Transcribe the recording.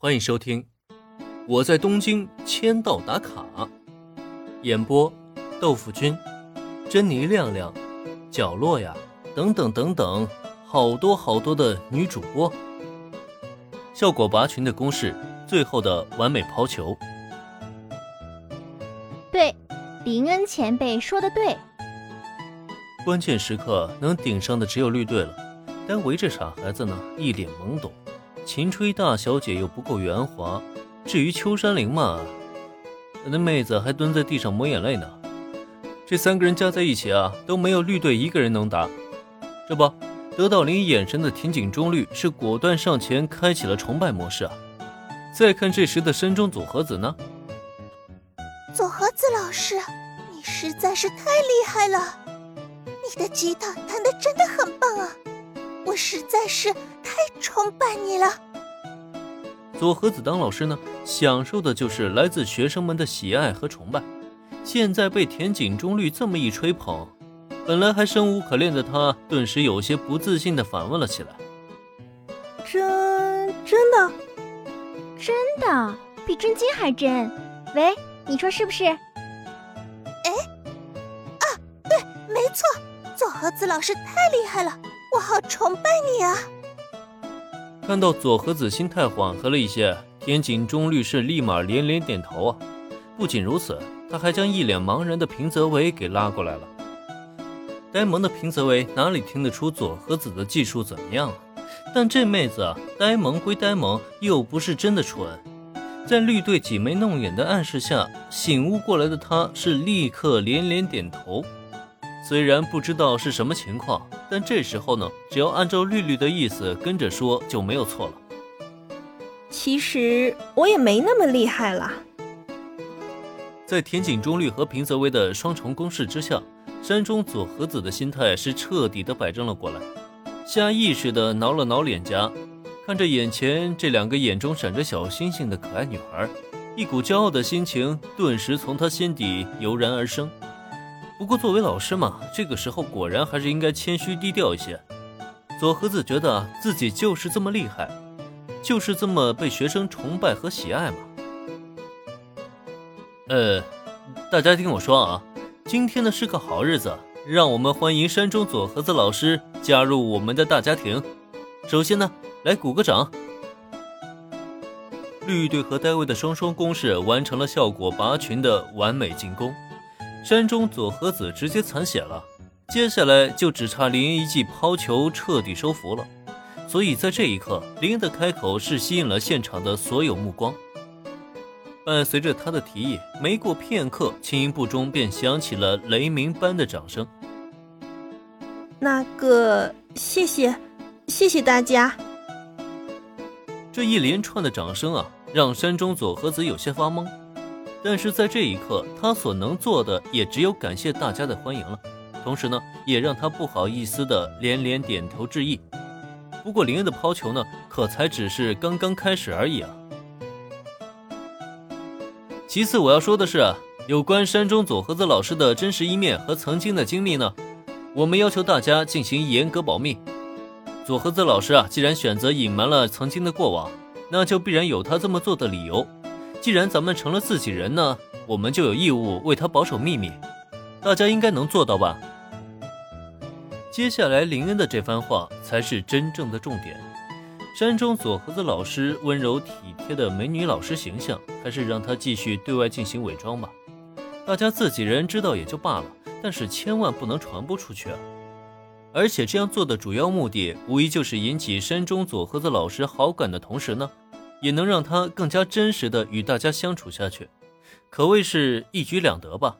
欢迎收听《我在东京签到打卡》，演播：豆腐君、珍妮亮亮、角落呀，等等等等，好多好多的女主播。效果拔群的攻势，最后的完美抛球。对，林恩前辈说的对。关键时刻能顶上的只有绿队了，但围着傻孩子呢，一脸懵懂。秦吹大小姐又不够圆滑，至于秋山玲嘛，那妹子还蹲在地上抹眼泪呢。这三个人加在一起啊，都没有绿队一个人能打。这不，得到林眼神的田井中绿是果断上前开启了崇拜模式啊。再看这时的山中组合子呢，组合子老师，你实在是太厉害了，你的吉他弹得真的很棒啊，我实在是。太崇拜你了，佐和子当老师呢，享受的就是来自学生们的喜爱和崇拜。现在被田井中律这么一吹捧，本来还生无可恋的他，顿时有些不自信的反问了起来：“真真的？真的？比真金还真？喂，你说是不是？”哎，啊，对，没错，佐和子老师太厉害了，我好崇拜你啊！看到佐和子心态缓和了一些，田井中律师立马连连点头啊！不仅如此，他还将一脸茫然的平泽唯给拉过来了。呆萌的平泽唯哪里听得出佐和子的技术怎么样啊？但这妹子啊，呆萌归呆萌，又不是真的蠢。在绿队挤眉弄眼的暗示下，醒悟过来的她是立刻连连点头。虽然不知道是什么情况，但这时候呢，只要按照绿绿的意思跟着说就没有错了。其实我也没那么厉害啦。在田井中绿和平泽唯的双重攻势之下，山中佐和子的心态是彻底的摆正了过来，下意识的挠了挠脸颊，看着眼前这两个眼中闪着小星星的可爱女孩，一股骄傲的心情顿时从她心底油然而生。不过作为老师嘛，这个时候果然还是应该谦虚低调一些。佐和子觉得自己就是这么厉害，就是这么被学生崇拜和喜爱嘛。呃，大家听我说啊，今天呢是个好日子，让我们欢迎山中佐和子老师加入我们的大家庭。首先呢，来鼓个掌。绿队和戴维的双双攻势完成了效果拔群的完美进攻。山中佐和子直接残血了，接下来就只差林一记抛球彻底收服了。所以在这一刻，林的开口是吸引了现场的所有目光。伴随着他的提议，没过片刻，轻音部中便响起了雷鸣般的掌声。那个，谢谢，谢谢大家。这一连串的掌声啊，让山中佐和子有些发懵。但是在这一刻，他所能做的也只有感谢大家的欢迎了，同时呢，也让他不好意思的连连点头致意。不过林恩的抛球呢，可才只是刚刚开始而已啊。其次我要说的是，有关山中佐和子老师的真实一面和曾经的经历呢，我们要求大家进行严格保密。佐和子老师啊，既然选择隐瞒了曾经的过往，那就必然有他这么做的理由。既然咱们成了自己人呢，我们就有义务为他保守秘密，大家应该能做到吧？接下来林恩的这番话才是真正的重点。山中佐和子老师温柔体贴的美女老师形象，还是让他继续对外进行伪装吧。大家自己人知道也就罢了，但是千万不能传播出去啊！而且这样做的主要目的，无疑就是引起山中佐和子老师好感的同时呢。也能让他更加真实的与大家相处下去，可谓是一举两得吧。